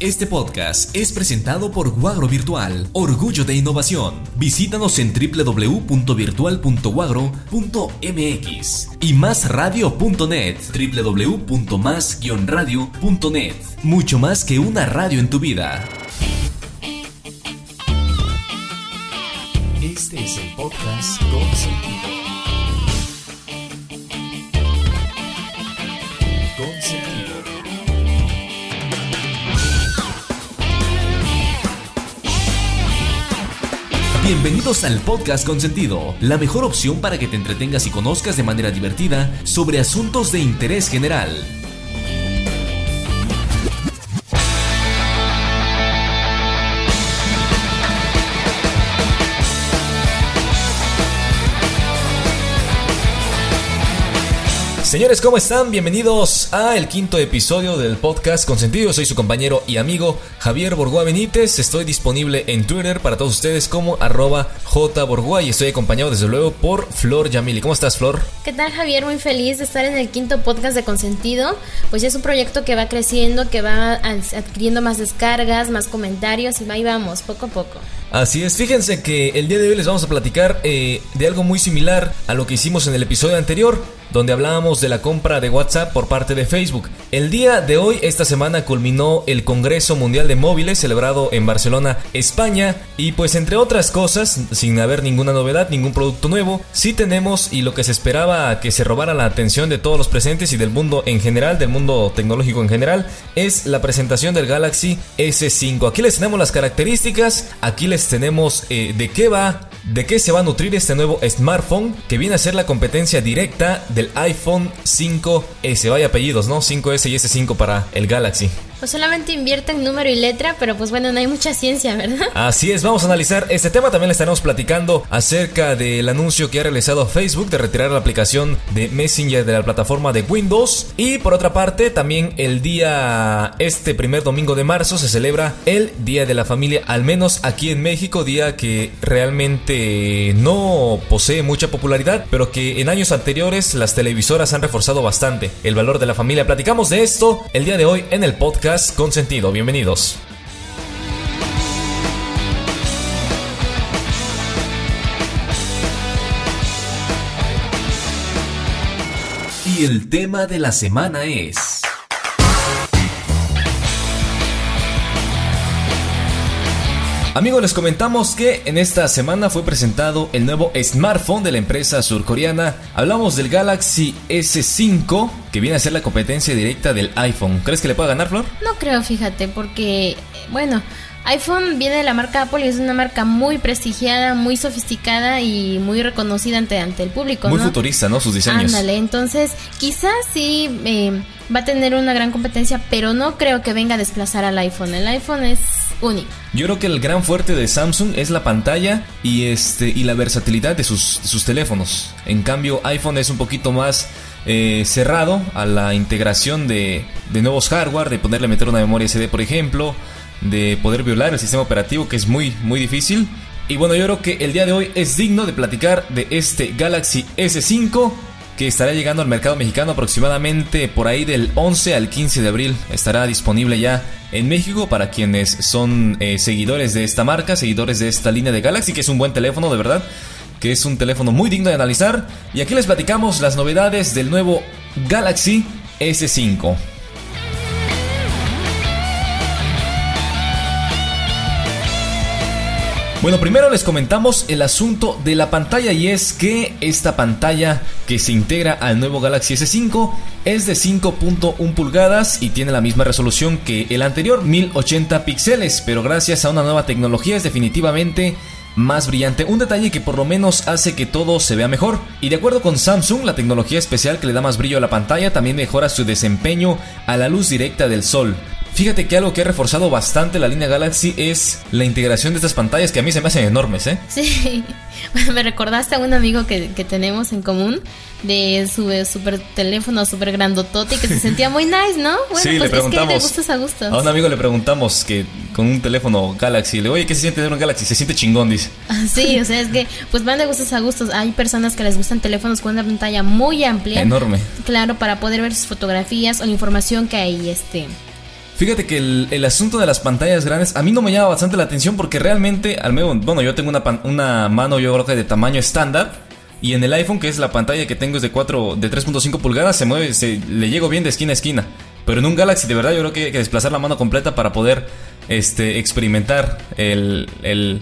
Este podcast es presentado por Guagro Virtual, Orgullo de Innovación. Visítanos en www.virtual.guagro.mx y másradio.net, www.más-radio.net. Mucho más que una radio en tu vida. Este es el podcast con sentido. Bienvenidos al podcast con sentido, la mejor opción para que te entretengas y conozcas de manera divertida sobre asuntos de interés general. Señores, ¿cómo están? Bienvenidos a el quinto episodio del podcast Consentido. Soy su compañero y amigo Javier Borgoa Benítez. Estoy disponible en Twitter para todos ustedes como arroba jborgoa y estoy acompañado desde luego por Flor Yamili. ¿Cómo estás, Flor? ¿Qué tal, Javier? Muy feliz de estar en el quinto podcast de Consentido. Pues ya es un proyecto que va creciendo, que va adquiriendo más descargas, más comentarios y ahí vamos, poco a poco. Así es, fíjense que el día de hoy les vamos a platicar eh, de algo muy similar a lo que hicimos en el episodio anterior, donde hablábamos de la compra de WhatsApp por parte de Facebook. El día de hoy, esta semana, culminó el Congreso Mundial de Móviles celebrado en Barcelona, España, y pues entre otras cosas, sin haber ninguna novedad, ningún producto nuevo, sí tenemos y lo que se esperaba que se robara la atención de todos los presentes y del mundo en general, del mundo tecnológico en general, es la presentación del Galaxy S5. Aquí les tenemos las características, aquí les tenemos eh, de qué va, de qué se va a nutrir este nuevo smartphone que viene a ser la competencia directa del iPhone 5S. Vaya apellidos, ¿no? 5S y S5 para el Galaxy. Pues solamente invierte en número y letra, pero pues bueno, no hay mucha ciencia, ¿verdad? Así es, vamos a analizar este tema. También le estaremos platicando acerca del anuncio que ha realizado Facebook de retirar la aplicación de Messenger de la plataforma de Windows. Y por otra parte, también el día, este primer domingo de marzo, se celebra el Día de la Familia, al menos aquí en México, día que realmente no posee mucha popularidad, pero que en años anteriores las televisoras han reforzado bastante el valor de la familia. Platicamos de esto el día de hoy en el podcast con sentido. Bienvenidos. Y el tema de la semana es... Amigos, les comentamos que en esta semana fue presentado el nuevo smartphone de la empresa surcoreana. Hablamos del Galaxy S5, que viene a ser la competencia directa del iPhone. ¿Crees que le pueda ganar, Flor? No creo, fíjate, porque, bueno, iPhone viene de la marca Apple y es una marca muy prestigiada, muy sofisticada y muy reconocida ante, ante el público. Muy futurista, ¿no? Sus diseños. Ándale, entonces quizás sí eh, va a tener una gran competencia, pero no creo que venga a desplazar al iPhone. El iPhone es Yo creo que el gran fuerte de Samsung es la pantalla y este y la versatilidad de sus, sus teléfonos. En cambio, iPhone es un poquito más eh, cerrado a la integración de, de nuevos hardware, de poderle meter una memoria SD, por ejemplo, de poder violar el sistema operativo, que es muy, muy difícil. Y bueno, yo creo que el día de hoy es digno de platicar de este Galaxy S5 que estará llegando al mercado mexicano aproximadamente por ahí del 11 al 15 de abril. Estará disponible ya en México para quienes son eh, seguidores de esta marca, seguidores de esta línea de Galaxy, que es un buen teléfono de verdad, que es un teléfono muy digno de analizar. Y aquí les platicamos las novedades del nuevo Galaxy S5. Bueno, primero les comentamos el asunto de la pantalla y es que esta pantalla que se integra al nuevo Galaxy S5 es de 5.1 pulgadas y tiene la misma resolución que el anterior, 1080 píxeles, pero gracias a una nueva tecnología es definitivamente más brillante, un detalle que por lo menos hace que todo se vea mejor. Y de acuerdo con Samsung, la tecnología especial que le da más brillo a la pantalla también mejora su desempeño a la luz directa del sol. Fíjate que algo que ha reforzado bastante la línea Galaxy es la integración de estas pantallas que a mí se me hacen enormes, ¿eh? Sí, bueno, me recordaste a un amigo que, tenemos en común de su super teléfono super grandotote que se sentía muy nice, ¿no? Bueno, sí, pues le preguntamos, es que de gustos a gustos. A un amigo le preguntamos que con un teléfono Galaxy, le digo, oye, ¿qué se siente tener un Galaxy? Se siente chingón, dice. Ah, sí, o sea, es que pues van de gustos a gustos. Hay personas que les gustan teléfonos con una pantalla muy amplia. Enorme. Claro, para poder ver sus fotografías o la información que hay este Fíjate que el, asunto de las pantallas grandes a mí no me llama bastante la atención porque realmente, al menos, bueno, yo tengo una, una mano yo creo que de tamaño estándar y en el iPhone, que es la pantalla que tengo es de 4 de 3.5 pulgadas, se mueve, se, le llego bien de esquina a esquina. Pero en un Galaxy de verdad yo creo que hay que desplazar la mano completa para poder este, experimentar el, el,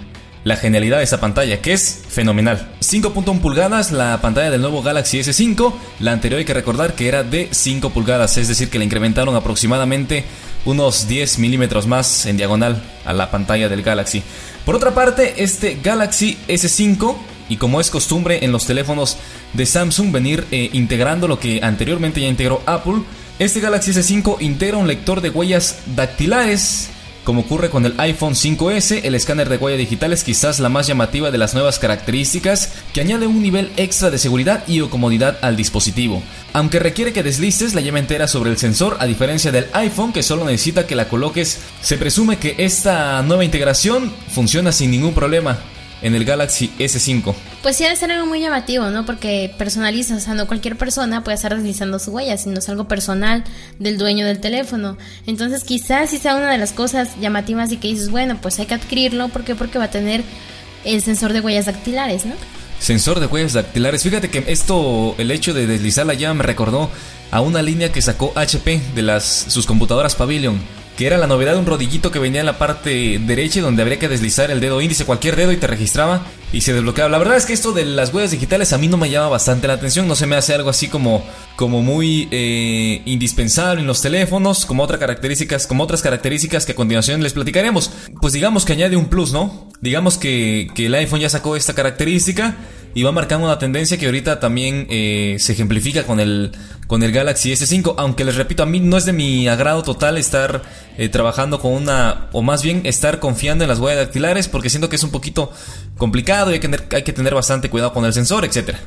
la genialidad de esa pantalla, que es fenomenal. 5.1 pulgadas, la pantalla del nuevo Galaxy S5. La anterior hay que recordar que era de 5 pulgadas, es decir, que le incrementaron aproximadamente unos 10 milímetros más en diagonal a la pantalla del Galaxy. Por otra parte, este Galaxy S5, y como es costumbre en los teléfonos de Samsung venir eh, integrando lo que anteriormente ya integró Apple, este Galaxy S5 integra un lector de huellas dactilares como ocurre con el iPhone 5S, el escáner de huella digital es quizás la más llamativa de las nuevas características que añade un nivel extra de seguridad y o comodidad al dispositivo. Aunque requiere que deslices la llama entera sobre el sensor, a diferencia del iPhone que solo necesita que la coloques, se presume que esta nueva integración funciona sin ningún problema en el Galaxy S5. Pues sí, debe ser algo muy llamativo, ¿no? Porque personaliza, o sea, no cualquier persona puede estar deslizando su huella, sino es algo personal del dueño del teléfono. Entonces, quizás sí sea una de las cosas llamativas y que dices, bueno, pues hay que adquirirlo, ¿por qué? Porque va a tener el sensor de huellas dactilares, ¿no? Sensor de huellas dactilares. Fíjate que esto, el hecho de deslizar la llave me recordó a una línea que sacó HP de las sus computadoras Pavilion que era la novedad de un rodillito que venía en la parte derecha donde habría que deslizar el dedo índice, cualquier dedo y te registraba y se desbloqueaba. La verdad es que esto de las huellas digitales a mí no me llama bastante la atención, no se me hace algo así como, como muy eh, indispensable en los teléfonos, como, otras características, como otras características que a continuación les platicaremos. Pues digamos que añade un plus, ¿no? Digamos que, que el iPhone ya sacó esta característica y va marcando una tendencia que ahorita también eh, se ejemplifica con el, con el Galaxy S5, aunque les repito, a mí no es de mi agrado total estar eh, trabajando con una, o más bien estar confiando en las huellas dactilares, porque siento que es un poquito complicado y hay que tener, hay que tener bastante cuidado con el sensor, etcétera.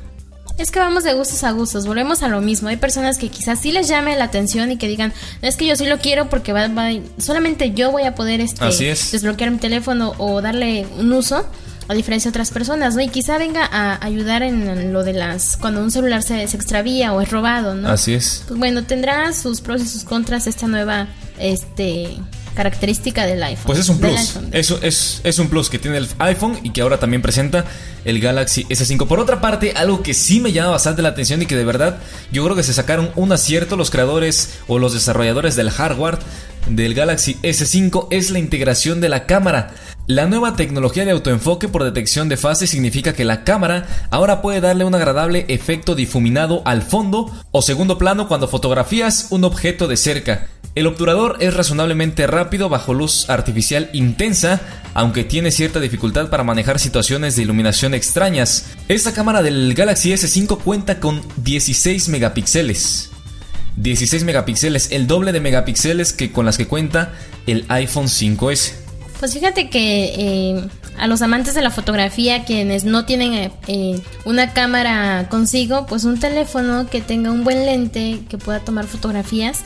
Es que vamos de gustos a gustos, volvemos a lo mismo. Hay personas que quizás sí les llame la atención y que digan, es que yo sí lo quiero porque va, solamente yo voy a poder este, desbloquear mi teléfono o darle un uso a diferencia de otras personas, ¿no? Y quizá venga a ayudar en lo de las cuando un celular se, se extravía o es robado, ¿no? Así es. Pues bueno, tendrá sus pros y sus contras esta nueva este característica del iPhone. Pues es un plus. Eso es, es un plus que tiene el iPhone y que ahora también presenta el Galaxy S5. Por otra parte, algo que sí me llama bastante la atención y que de verdad yo creo que se sacaron un acierto los creadores o los desarrolladores del hardware del Galaxy S5 es la integración de la cámara. La nueva tecnología de autoenfoque por detección de fase significa que la cámara ahora puede darle un agradable efecto difuminado al fondo o segundo plano cuando fotografías un objeto de cerca. El obturador es razonablemente rápido bajo luz artificial intensa, aunque tiene cierta dificultad para manejar situaciones de iluminación extrañas. Esta cámara del Galaxy S5 cuenta con 16 megapíxeles. 16 megapíxeles, el doble de megapíxeles que con las que cuenta el iPhone 5S. Pues fíjate que eh, a los amantes de la fotografía, quienes no tienen eh, eh, una cámara consigo, pues un teléfono que tenga un buen lente que pueda tomar fotografías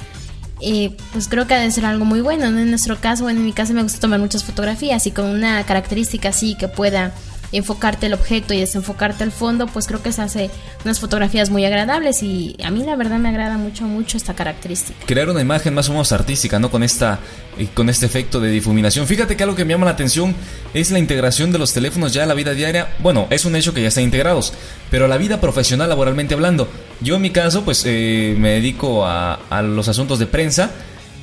pues creo que ha de ser algo muy bueno. En nuestro caso, bueno, en mi caso me gusta tomar muchas fotografías y con una característica así que pueda enfocarte el objeto y desenfocarte el fondo, pues creo que se hace unas fotografías muy agradables y a mí la verdad me agrada mucho mucho esta característica. Crear una imagen más o menos artística, ¿no? Con esta eh, con este efecto de difuminación. Fíjate que algo que me llama la atención es la integración de los teléfonos ya a la vida diaria. Bueno, es un hecho que ya están integrados, pero a la vida profesional laboralmente hablando. Yo en mi caso, pues eh, me dedico a los asuntos de prensa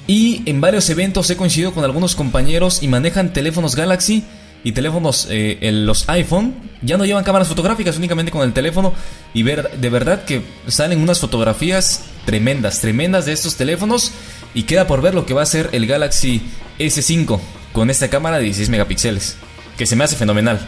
y en varios eventos he coincidido con algunos compañeros y manejan teléfonos Galaxy y teléfonos, eh, los iPhone, ya no llevan cámaras fotográficas únicamente con el teléfono y ver de verdad que salen unas fotografías tremendas, tremendas de estos teléfonos y queda por ver lo que va a ser el Galaxy S5 con esta cámara de 16 megapíxeles, que se me hace fenomenal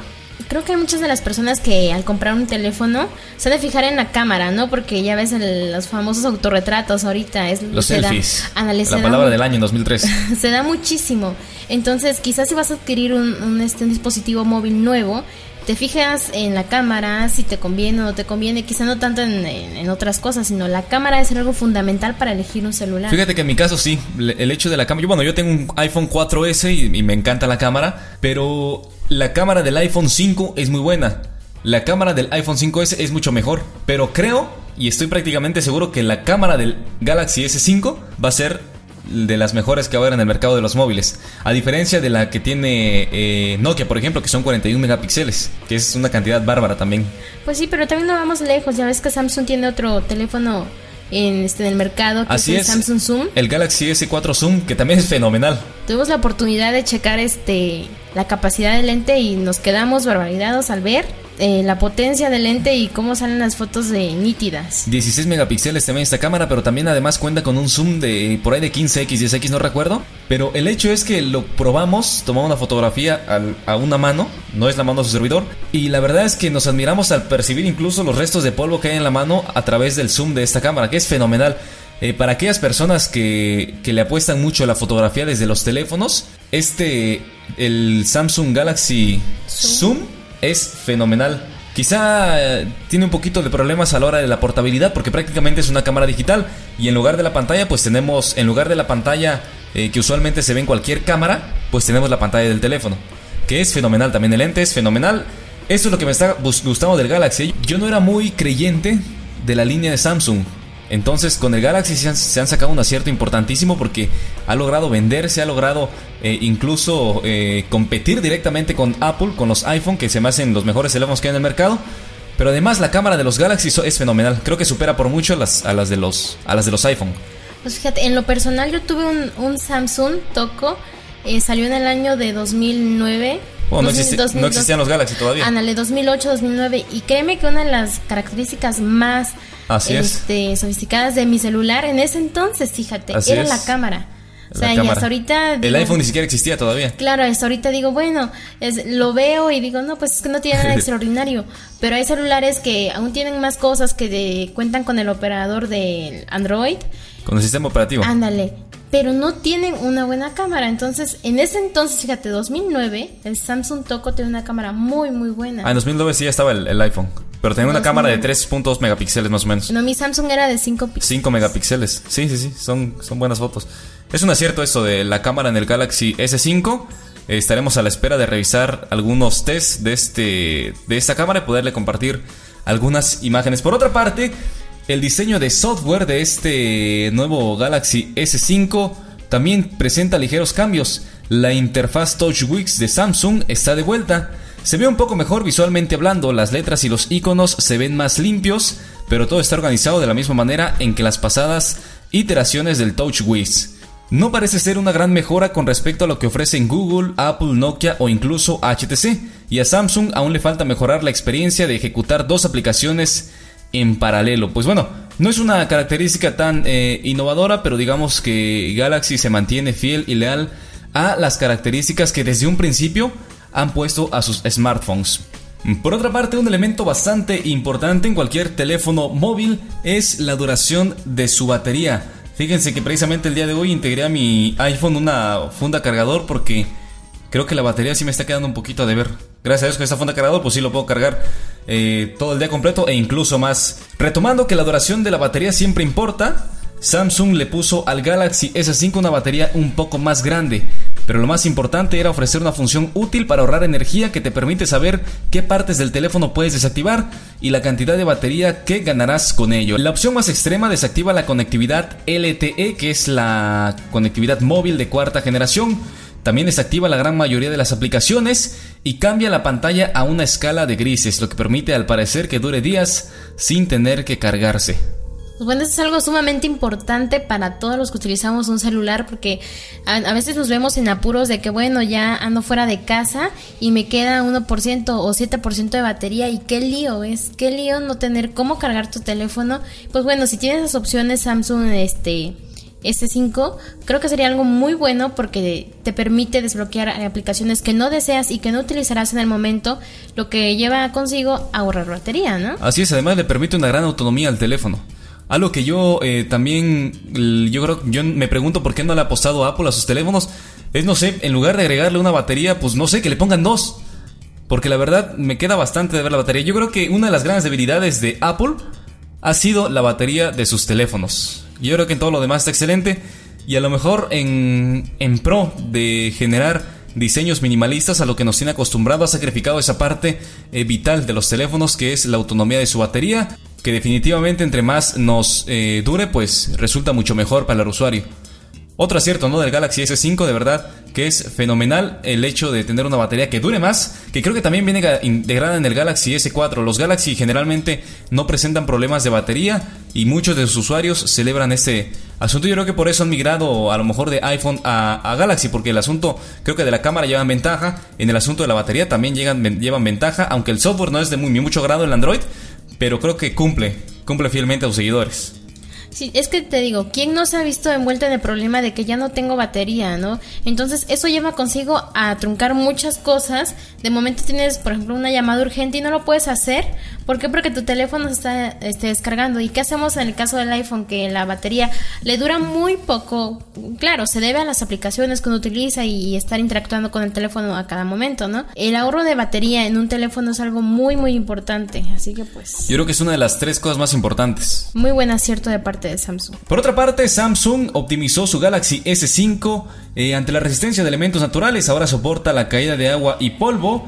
creo que hay muchas de las personas que al comprar un teléfono se han de fijar en la cámara, ¿no? Porque ya ves los famosos autorretratos ahorita. Es, los selfies. la palabra del año en 2003. se da muchísimo. Entonces, quizás si vas a adquirir un, este, dispositivo móvil nuevo, te fijas en la cámara, si te conviene o no te conviene, quizá no tanto en, otras cosas, sino la cámara es algo fundamental para elegir un celular. Fíjate que en mi caso sí, el hecho de la cámara, yo, bueno, yo tengo un iPhone 4S y me encanta la cámara, pero la cámara del iPhone 5 es muy buena. La cámara del iPhone 5S es mucho mejor. Pero creo y estoy prácticamente seguro que la cámara del Galaxy S5 va a ser de las mejores que ahora en el mercado de los móviles. A diferencia de la que tiene eh, Nokia, por ejemplo, que son 41 megapíxeles, que es una cantidad bárbara también. Pues sí, pero también no vamos lejos. Ya ves que Samsung tiene otro teléfono en, este, en el mercado, que Así es el Samsung Zoom. El Galaxy S4 Zoom, que también es fenomenal. Tuvimos la oportunidad de checar este la capacidad del lente y nos quedamos barbarizados al ver eh, la potencia del lente y cómo salen las fotos de nítidas. 16 megapíxeles también esta cámara, pero también además cuenta con un zoom de por ahí de 15x, 10x, no recuerdo. Pero el hecho es que lo probamos, tomamos una fotografía al- a una mano, no es la mano de su servidor, y la verdad es que nos admiramos al percibir incluso los restos de polvo que hay en la mano a través del zoom de esta cámara, que es fenomenal. Eh, para aquellas personas que, que le apuestan mucho a la fotografía desde los teléfonos, este, el Samsung Galaxy Zoom es fenomenal. Quizá eh, tiene un poquito de problemas a la hora de la portabilidad porque prácticamente es una cámara digital y en lugar de la pantalla pues tenemos, en lugar de la pantalla eh, que usualmente se ve en cualquier cámara, pues tenemos la pantalla del teléfono. Que es fenomenal, también el lente es fenomenal. Eso es lo que me está gustando del Galaxy. Yo no era muy creyente de la línea de Samsung. Entonces con el Galaxy se han, se han sacado un acierto importantísimo porque ha logrado venderse, ha logrado eh, incluso eh, competir directamente con Apple, con los iPhone, que se me hacen los mejores teléfonos que hay en el mercado. Pero además la cámara de los Galaxy es fenomenal. Creo que supera por mucho las, a, las de los, a las de los iPhone. Pues fíjate, en lo personal yo tuve un, un Samsung Toco, eh, salió en el año de 2009. Bueno, no, 2000, existe- 2000, no existían los Galaxy todavía. Ándale, 2008, 2009. Y créeme que una de las características más Así es. este, sofisticadas de mi celular en ese entonces, fíjate, Así era es. la cámara. O sea, y hasta ahorita... El iPhone ni siquiera existía todavía. Claro, hasta ahorita digo, bueno, es, lo veo y digo, no, pues es que no tiene nada extraordinario. Pero hay celulares que aún tienen más cosas que de- cuentan con el operador del Android. Con el sistema operativo. Ándale. Pero no tienen una buena cámara. Entonces, en ese entonces, fíjate, 2009, el Samsung Toco tiene una cámara muy, muy buena. Ah, en 2009 sí ya estaba el, el iPhone. Pero tenía una 2009. cámara de 3.2 megapíxeles más o menos. No, mi Samsung era de 5 píxeles. 5 megapíxeles. Sí, sí, sí, son, son buenas fotos. Es un acierto eso de la cámara en el Galaxy S5. Eh, estaremos a la espera de revisar algunos tests de, este, de esta cámara y poderle compartir algunas imágenes. Por otra parte, el diseño de software de este nuevo Galaxy S5 también presenta ligeros cambios. La interfaz TouchWiz de Samsung está de vuelta. Se ve un poco mejor visualmente hablando, las letras y los iconos se ven más limpios, pero todo está organizado de la misma manera en que las pasadas iteraciones del TouchWiz. No parece ser una gran mejora con respecto a lo que ofrecen Google, Apple, Nokia o incluso HTC, y a Samsung aún le falta mejorar la experiencia de ejecutar dos aplicaciones en paralelo. Pues bueno, no es una característica tan eh, innovadora, pero digamos que Galaxy se mantiene fiel y leal a las características que desde un principio han puesto a sus smartphones. Por otra parte, un elemento bastante importante en cualquier teléfono móvil es la duración de su batería. Fíjense que precisamente el día de hoy integré a mi iPhone una funda cargador porque creo que la batería sí me está quedando un poquito a deber. Gracias a Dios con esta funda cargador pues sí lo puedo cargar eh, todo el día completo e incluso más. Retomando que la duración de la batería siempre importa, Samsung le puso al Galaxy S5 una batería un poco más grande, pero lo más importante era ofrecer una función útil para ahorrar energía que te permite saber qué partes del teléfono puedes desactivar y la cantidad de batería que ganarás con ello. La opción más extrema desactiva la conectividad LTE, que es la conectividad móvil de cuarta generación. También desactiva la gran mayoría de las aplicaciones y cambia la pantalla a una escala de grises, lo que permite al parecer que dure días sin tener que cargarse. Pues bueno, eso es algo sumamente importante para todos los que utilizamos un celular porque a, veces nos vemos en apuros de que bueno, ya ando fuera de casa y me queda 1% o 7% de batería y qué lío es, qué lío no tener cómo cargar tu teléfono. Pues bueno, si tienes esas opciones Samsung este S5, creo que sería algo muy bueno porque te permite desbloquear aplicaciones que no deseas y que no utilizarás en el momento, lo que lleva consigo ahorrar batería, ¿no? Así es, además le permite una gran autonomía al teléfono. Algo que yo eh, también, yo creo, yo me pregunto por qué no le ha apostado Apple a sus teléfonos. Es, no sé, en lugar de agregarle una batería, pues no sé, que le pongan dos. Porque la verdad me queda bastante de ver la batería. Yo creo que una de las grandes debilidades de Apple ha sido la batería de sus teléfonos. Yo creo que en todo lo demás está excelente. Y a lo mejor en, en pro de generar diseños minimalistas a lo que nos tiene acostumbrado ha sacrificado esa parte eh, vital de los teléfonos que es la autonomía de su batería. Que definitivamente entre más nos eh, dure pues resulta mucho mejor para el usuario. Otro acierto, ¿no? Del Galaxy S5, de verdad, que es fenomenal el hecho de tener una batería que dure más, que creo que también viene integrada en el Galaxy S4. Los Galaxy generalmente no presentan problemas de batería y muchos de sus usuarios celebran este asunto. Yo creo que por eso han migrado a lo mejor de iPhone a, Galaxy, porque el asunto, creo que de la cámara llevan ventaja, en el asunto de la batería también llegan, llevan ventaja, aunque el software no es de muy, mucho grado en Android, pero creo que cumple, cumple fielmente a sus seguidores. Sí, es que te digo, ¿quién no se ha visto envuelto en el problema de que ya no tengo batería, no? Entonces, eso lleva consigo a truncar muchas cosas. De momento tienes, por ejemplo, una llamada urgente y no lo puedes hacer. ¿Por qué? Porque tu teléfono se está este, descargando. ¿Y qué hacemos en el caso del iPhone? Que la batería le dura muy poco. Claro, se debe a las aplicaciones que uno utiliza y estar interactuando con el teléfono a cada momento, ¿no? El ahorro de batería en un teléfono es algo muy, muy importante. Así que pues... Yo creo que es una de las tres cosas más importantes. Muy buen acierto de parte de Samsung. Por otra parte, Samsung optimizó su Galaxy S5 eh, ante la resistencia de elementos naturales, ahora soporta la caída de agua y polvo.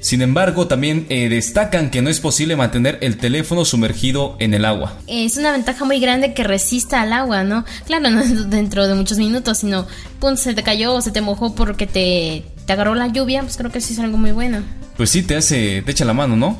Sin embargo, también eh, destacan que no es posible mantener el teléfono sumergido en el agua. Es una ventaja muy grande que resista al agua, ¿no? Claro, no dentro de muchos minutos, sino, pum, se te cayó o se te mojó porque te, te agarró la lluvia, pues creo que sí es algo muy bueno. Pues sí, te hace, te echa la mano, ¿no?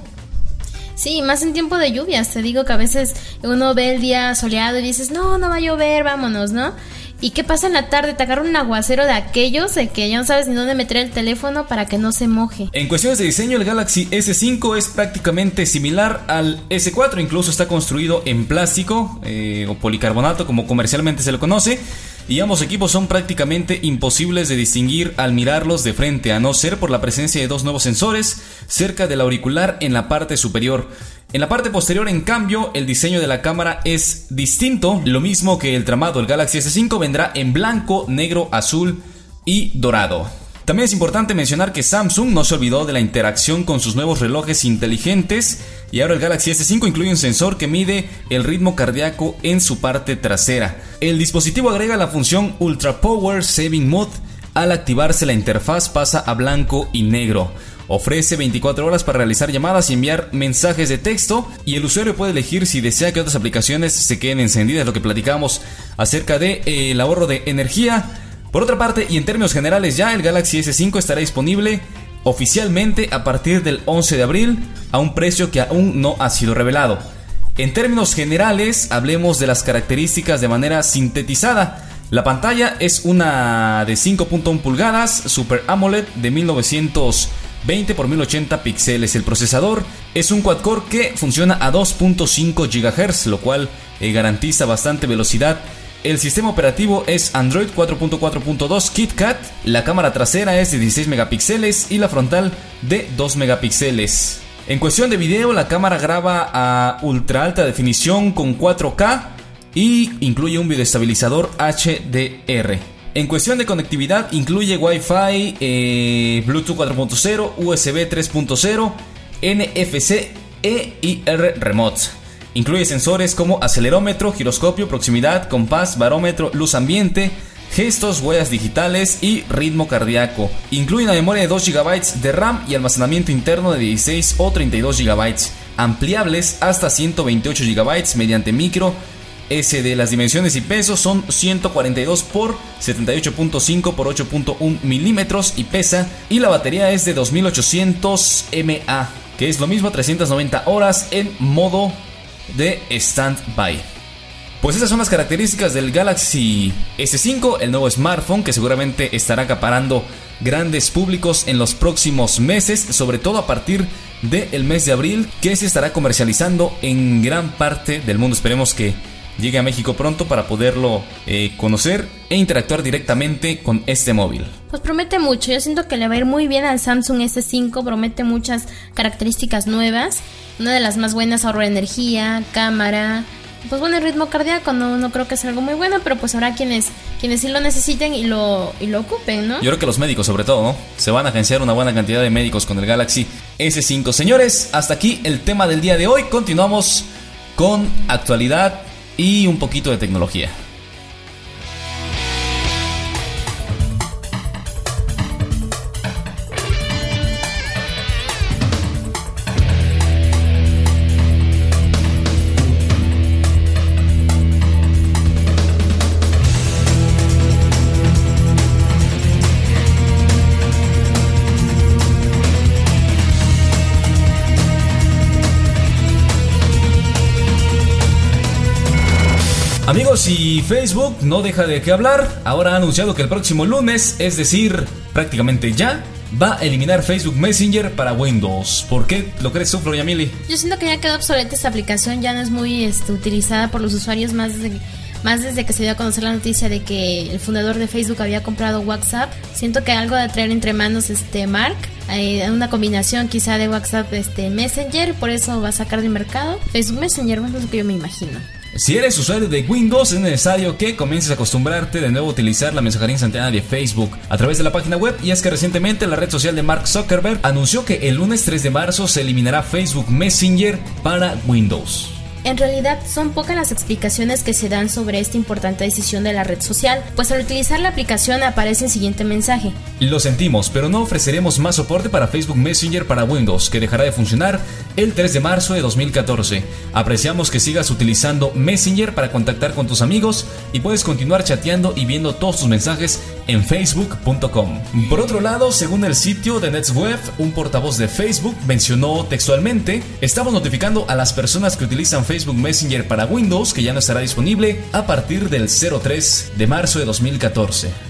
Sí, más en tiempo de lluvias. Te digo que a veces uno ve el día soleado y dices, no, no va a llover, vámonos, ¿no? ¿Y qué pasa en la tarde? Te un aguacero de aquellos de que ya no sabes ni dónde meter el teléfono para que no se moje. En cuestiones de diseño, el Galaxy S5 es prácticamente similar al S4, incluso está construido en plástico eh, o policarbonato, como comercialmente se lo conoce y ambos equipos son prácticamente imposibles de distinguir al mirarlos de frente, a no ser por la presencia de dos nuevos sensores cerca del auricular en la parte superior. En la parte posterior, en cambio, el diseño de la cámara es distinto, lo mismo que el tramado, el Galaxy S5 vendrá en blanco, negro, azul y dorado. También es importante mencionar que Samsung no se olvidó de la interacción con sus nuevos relojes inteligentes y ahora el Galaxy S5 incluye un sensor que mide el ritmo cardíaco en su parte trasera. El dispositivo agrega la función Ultra Power Saving Mode. Al activarse la interfaz pasa a blanco y negro. Ofrece 24 horas para realizar llamadas y enviar mensajes de texto y el usuario puede elegir si desea que otras aplicaciones se queden encendidas, lo que platicamos acerca del de, eh, ahorro de energía por otra parte, y en términos generales ya, el Galaxy S5 estará disponible oficialmente a partir del 11 de abril a un precio que aún no ha sido revelado. En términos generales, hablemos de las características de manera sintetizada. La pantalla es una de 5.1 pulgadas, Super AMOLED de 1920 x 1080 píxeles. El procesador es un quad-core que funciona a 2.5 GHz, lo cual eh, garantiza bastante velocidad el sistema operativo es Android 4.4.2 KitKat, la cámara trasera es de 16 megapíxeles y la frontal de 2 megapíxeles. En cuestión de video, la cámara graba a ultra alta definición con 4K y incluye un videoestabilizador HDR. En cuestión de conectividad, incluye Wi-Fi, eh, Bluetooth 4.0, USB 3.0, NFC e IR Remote. Incluye sensores como acelerómetro, giroscopio, proximidad, compás, barómetro, luz ambiente, gestos, huellas digitales y ritmo cardíaco. Incluye una memoria de 2 GB de RAM y almacenamiento interno de 16 o 32 GB, ampliables hasta 128 GB mediante micro SD. Las dimensiones y pesos son 142 por 78.5 por 8.1 milímetros y pesa y la batería es de 2800 mAh, que es lo mismo 390 horas en modo de stand-by. Pues esas son las características del Galaxy S5, el nuevo smartphone que seguramente estará acaparando grandes públicos en los próximos meses, sobre todo a partir del mes de abril, que se estará comercializando en gran parte del mundo. Esperemos que llegue a México pronto para poderlo eh, conocer e interactuar directamente con este móvil. Pues promete mucho, yo siento que le va a ir muy bien al Samsung S5, promete muchas características nuevas una de las más buenas, ahorro de energía, cámara. Pues bueno, el ritmo cardíaco no, no creo que sea algo muy bueno, pero pues habrá quienes, quienes sí lo necesiten y lo, y lo ocupen, ¿no? Yo creo que los médicos sobre todo, ¿no? Se van a agenciar una buena cantidad de médicos con el Galaxy S5. Señores, hasta aquí el tema del día de hoy. Continuamos con actualidad y un poquito de tecnología. Amigos, y Facebook no deja de qué hablar. Ahora ha anunciado que el próximo lunes, es decir, prácticamente ya, va a eliminar Facebook Messenger para Windows. ¿Por qué lo crees tú, Yamili? Yo siento que ya quedó obsoleta esta aplicación, ya no es muy este, utilizada por los usuarios más desde, que se dio a conocer la noticia de que el fundador de Facebook había comprado WhatsApp. Siento que algo de traer entre manos este Mark, eh, una combinación quizá de WhatsApp este Messenger, por eso va a sacar de mercado Facebook Messenger, es lo que yo me imagino. Si eres usuario de Windows, es necesario que comiences a acostumbrarte de nuevo a utilizar la mensajería instantánea de Facebook a través de la página web. Y es que recientemente la red social de Mark Zuckerberg anunció que el lunes 3 de marzo se eliminará Facebook Messenger para Windows. En realidad son pocas las explicaciones que se dan sobre esta importante decisión de la red social, pues al utilizar la aplicación aparece el siguiente mensaje. Lo sentimos, pero no ofreceremos más soporte para Facebook Messenger para Windows, que dejará de funcionar el 3 de marzo de 2014. Apreciamos que sigas utilizando Messenger para contactar con tus amigos y puedes continuar chateando y viendo todos tus mensajes en facebook.com. Por otro lado, según el sitio de NetsWeb, un portavoz de Facebook mencionó textualmente, estamos notificando a las personas que utilizan Facebook Messenger para Windows que ya no estará disponible a partir del 03 de marzo de 2014.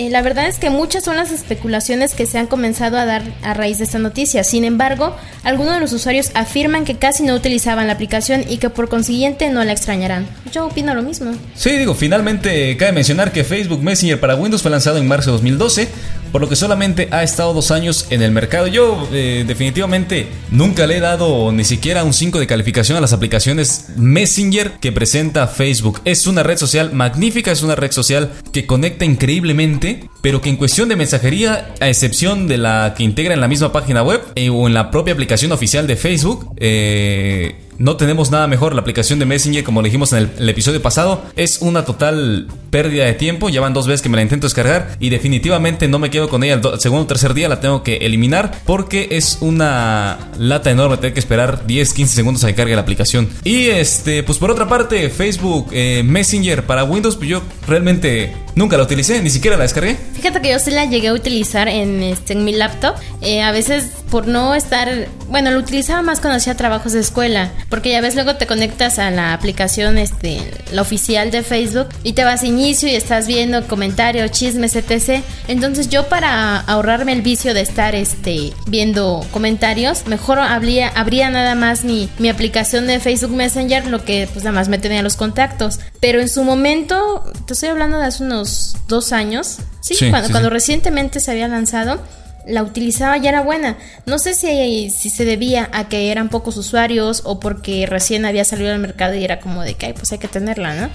Eh, la verdad es que muchas son las especulaciones que se han comenzado a dar a raíz de esta noticia. Sin embargo, algunos de los usuarios afirman que casi no utilizaban la aplicación y que por consiguiente no la extrañarán. Yo opino lo mismo. Sí, digo, finalmente cabe mencionar que Facebook Messenger para Windows fue lanzado en marzo de 2012 por lo que solamente ha estado dos años en el mercado. Yo eh, definitivamente nunca le he dado ni siquiera un 5 de calificación a las aplicaciones Messenger que presenta Facebook. Es una red social magnífica, es una red social que conecta increíblemente, pero que en cuestión de mensajería, a excepción de la que integra en la misma página web eh, o en la propia aplicación oficial de Facebook, eh, no tenemos nada mejor. La aplicación de Messenger, como dijimos en el, episodio pasado, es una total pérdida de tiempo. Ya van dos veces que me la intento descargar y definitivamente no me quedo con ella. El, segundo o tercer día la tengo que eliminar porque es una lata enorme tener que esperar 10, 15 segundos a que cargue la aplicación. Y este, pues por otra parte, Facebook eh, Messenger para Windows, pues yo realmente nunca la utilicé, ni siquiera la descargué. Fíjate que yo sí la llegué a utilizar en, este, en mi laptop. Eh, a veces por no estar, bueno, lo utilizaba más cuando hacía trabajos de escuela. Porque ya ves, luego te conectas a la aplicación, este, la oficial de Facebook, y te vas a inicio y estás viendo comentarios, chismes, etc. Entonces yo para ahorrarme el vicio de estar este, viendo comentarios, mejor abría, abría nada más mi, mi aplicación de Facebook Messenger, lo que pues nada más me tenía los contactos. Pero en su momento, te estoy hablando de hace unos dos años, sí, cuando, cuando recientemente se había lanzado la utilizaba y era buena. No sé si, si se debía a que eran pocos usuarios o porque recién había salido al mercado y era como de que, pues hay que tenerla, ¿no?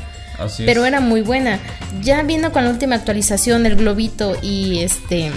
Pero era muy buena. Ya viendo con la última actualización el globito y este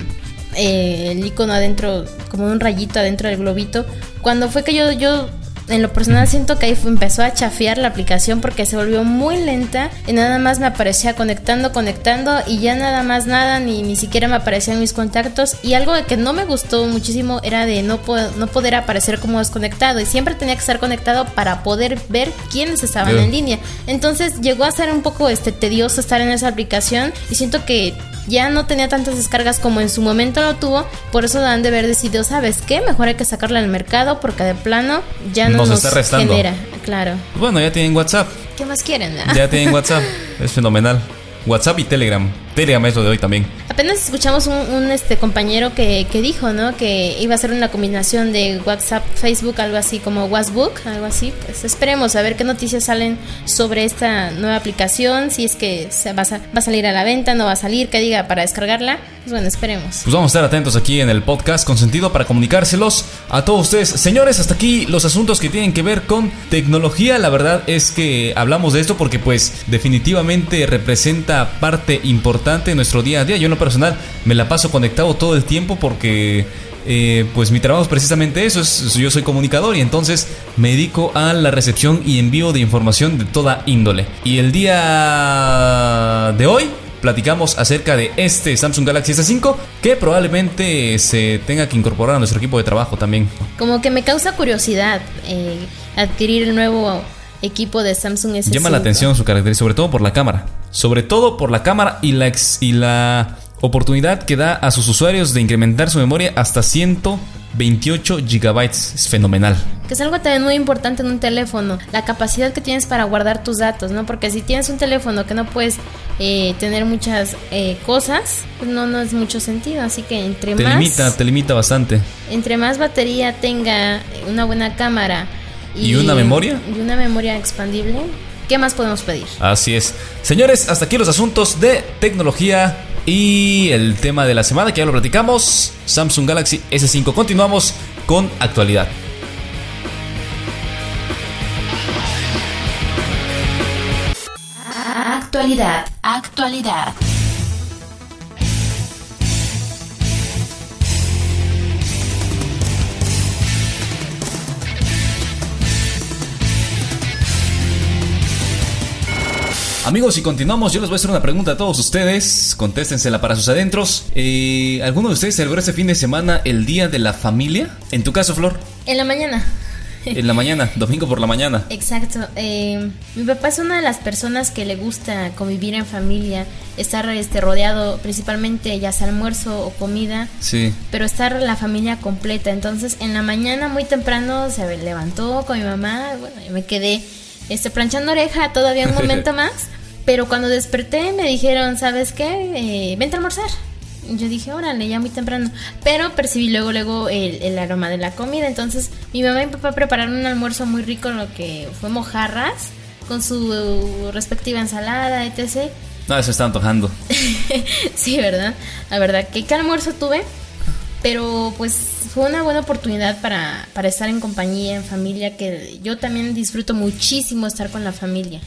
eh, el icono adentro, como un rayito adentro del globito, cuando fue que yo, yo en lo personal siento que ahí empezó a chafear la aplicación porque se volvió muy lenta y nada más me aparecía conectando, conectando y ya nada más nada, ni, ni siquiera me aparecían mis contactos y algo de que no me gustó muchísimo era de no, no poder aparecer como desconectado y siempre tenía que estar conectado para poder ver quiénes estaban en línea. Entonces llegó a ser un poco este, tedioso estar en esa aplicación y siento que ya no tenía tantas descargas como en su momento lo tuvo, por eso han de haber decidido, ¿sabes qué? Mejor hay que sacarla al mercado porque de plano ya no nos, está restando. genera, claro. Bueno, ya tienen WhatsApp. ¿Qué más quieren? Ya tienen WhatsApp, es fenomenal. WhatsApp y Telegram. De hoy también. Apenas escuchamos un, este compañero que, dijo, ¿no? Que iba a ser una combinación de WhatsApp, Facebook, algo así como WhatsApp, algo así. Pues esperemos a ver qué noticias salen sobre esta nueva aplicación, si es que se va, a, va a salir a la venta, no va a salir, que diga para descargarla. Pues bueno, esperemos. Pues vamos a estar atentos aquí en el podcast con sentido para comunicárselos a todos ustedes. Señores, hasta aquí los asuntos que tienen que ver con tecnología. La verdad es que hablamos de esto porque pues definitivamente representa parte importante de nuestro día a día. Yo en lo personal me la paso conectado todo el tiempo porque eh, pues mi trabajo es precisamente eso, es, yo soy comunicador y entonces me dedico a la recepción y envío de información de toda índole. Y el día de hoy platicamos acerca de este Samsung Galaxy S5 que probablemente se tenga que incorporar a nuestro equipo de trabajo también. Como que me causa curiosidad eh, adquirir el nuevo equipo de Samsung S5. Llama la atención su característica, sobre todo por la cámara. Sobre todo por la cámara y la, y la oportunidad que da a sus usuarios de incrementar su memoria hasta 100 28 gigabytes. Es fenomenal. Que es algo también muy importante en un teléfono, la capacidad que tienes para guardar tus datos, ¿no? Porque si tienes un teléfono que no puedes eh, tener muchas eh, cosas, pues no, no es mucho sentido. Así que entre te más... limita, te limita bastante. Entre más batería tenga una buena cámara y, una memoria y una memoria expandible, ¿qué más podemos pedir? Así es. Señores, hasta aquí los asuntos de tecnología y el tema de la semana que ya lo platicamos, Samsung Galaxy S5. Continuamos con actualidad. Actualidad, actualidad. Amigos, y continuamos, yo les voy a hacer una pregunta a todos ustedes. Contéstensela para sus adentros. Eh, ¿Alguno de ustedes celebró este fin de semana el Día de la Familia? En tu caso, Flor. En la mañana. En la mañana, domingo por la mañana. Exacto. Eh, mi papá es una de las personas que le gusta convivir en familia, estar este, rodeado principalmente ya sea almuerzo o comida. Sí. Pero estar la familia completa. Entonces, en la mañana muy temprano se levantó con mi mamá. Bueno, yo me quedé este, planchando oreja todavía un momento más. Pero cuando desperté me dijeron, ¿sabes qué? Eh, vente a almorzar. Yo dije, órale, ya muy temprano. Pero percibí luego, luego el, aroma de la comida. Entonces mi mamá y mi papá prepararon un almuerzo muy rico, lo que fue mojarras, con su respectiva ensalada, etc. No, se está antojando. sí, ¿verdad? La verdad, que qué almuerzo tuve. Pero pues fue una buena oportunidad para, para estar en compañía, en familia, que yo también disfruto muchísimo estar con la familia.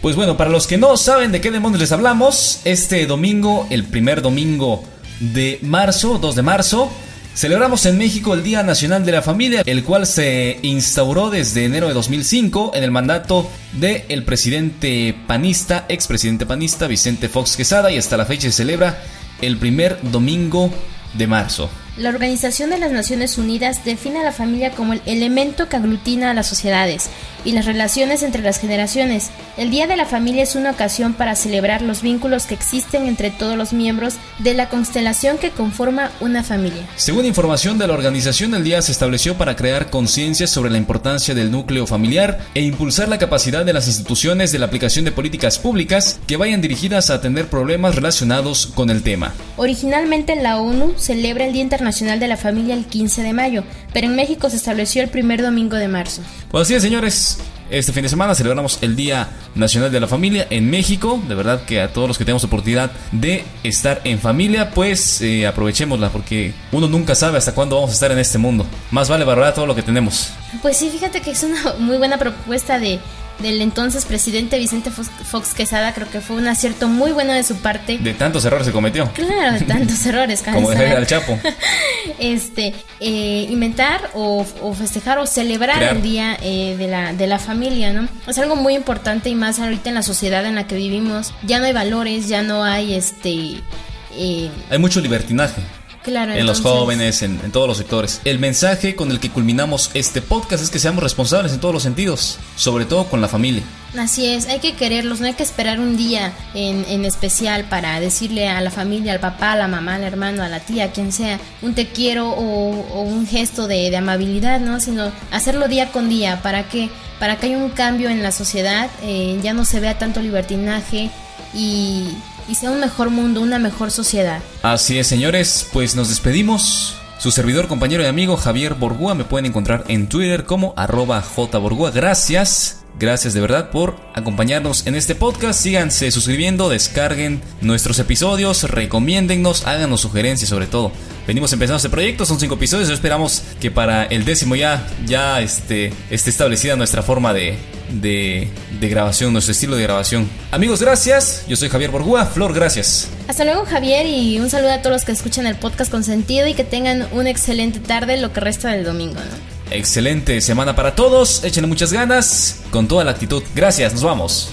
Pues bueno, para los que no saben de qué demonios les hablamos, este domingo, el primer domingo de marzo, 2 de marzo, celebramos en México el Día Nacional de la Familia, el cual se instauró desde enero de 2005 en el mandato del el presidente panista, expresidente panista Vicente Fox Quesada y hasta la fecha se celebra el primer domingo de marzo. La Organización de las Naciones Unidas define a la familia como el elemento que aglutina a las sociedades y las relaciones entre las generaciones. El Día de la Familia es una ocasión para celebrar los vínculos que existen entre todos los miembros de la constelación que conforma una familia. Según información de la organización, el día se estableció para crear conciencia sobre la importancia del núcleo familiar e impulsar la capacidad de las instituciones de la aplicación de políticas públicas que vayan dirigidas a atender problemas relacionados con el tema. Originalmente la ONU celebra el Día Internacional de la Familia el 15 de mayo, pero en México se estableció el primer domingo de marzo. Pues así es, señores. Este fin de semana celebramos el Día Nacional de la Familia en México. De verdad que a todos los que tenemos oportunidad de estar en familia, pues eh, aprovechémosla porque uno nunca sabe hasta cuándo vamos a estar en este mundo. Más vale valorar todo lo que tenemos. Pues sí, fíjate que es una muy buena propuesta de del entonces presidente Vicente Fox Quesada, creo que fue un acierto muy bueno de su parte. De tantos errores se cometió. Claro, de tantos errores. Como dejar al Chapo. este, eh, inventar o, festejar o celebrar el día eh, de, la, de la familia, ¿no? Es algo muy importante y más ahorita en la sociedad en la que vivimos. Ya no hay valores, ya no hay este... Eh, hay mucho libertinaje en los jóvenes, en, todos los sectores. El mensaje con el que culminamos este podcast es que seamos responsables en todos los sentidos, sobre todo con la familia. Así es, hay que quererlos, no hay que esperar un día en, especial para decirle a la familia, al papá, a la mamá, al hermano, a la tía, a quien sea, un te quiero o, un gesto de, amabilidad, ¿no? Sino hacerlo día con día para que, para que haya un cambio en la sociedad, eh, ya no se vea tanto libertinaje y, y sea un mejor mundo, una mejor sociedad. Así es, señores, pues nos despedimos. Su servidor, compañero y amigo Javier Borgúa me pueden encontrar en Twitter como arroba. Gracias. Gracias de verdad por acompañarnos en este podcast. Síganse suscribiendo, descarguen nuestros episodios, recomiéndennos, háganos sugerencias sobre todo. Venimos empezando este proyecto, son cinco episodios, esperamos que para el décimo ya, ya esté, esté establecida nuestra forma de, de, grabación, nuestro estilo de grabación. Amigos, gracias. Yo soy Javier Borgúa. Flor, gracias. Hasta luego, Javier, y un saludo a todos los que escuchan el podcast con sentido y que tengan una excelente tarde lo que resta del domingo. ¿no? Excelente semana para todos. Échenle muchas ganas, con toda la actitud. Gracias, nos vamos.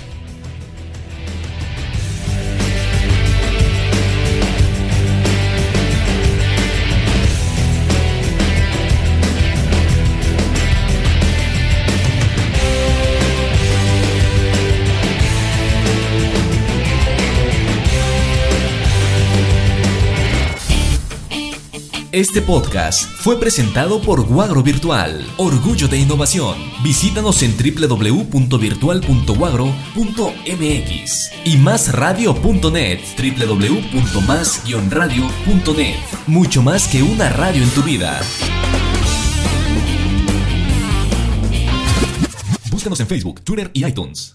Este podcast fue presentado por Guagro Virtual, Orgullo de Innovación. Visítanos en www.virtual.guagro.mx y másradio.net, www.más-radio.net. Mucho más que una radio en tu vida. Búscanos en Facebook, Twitter y iTunes.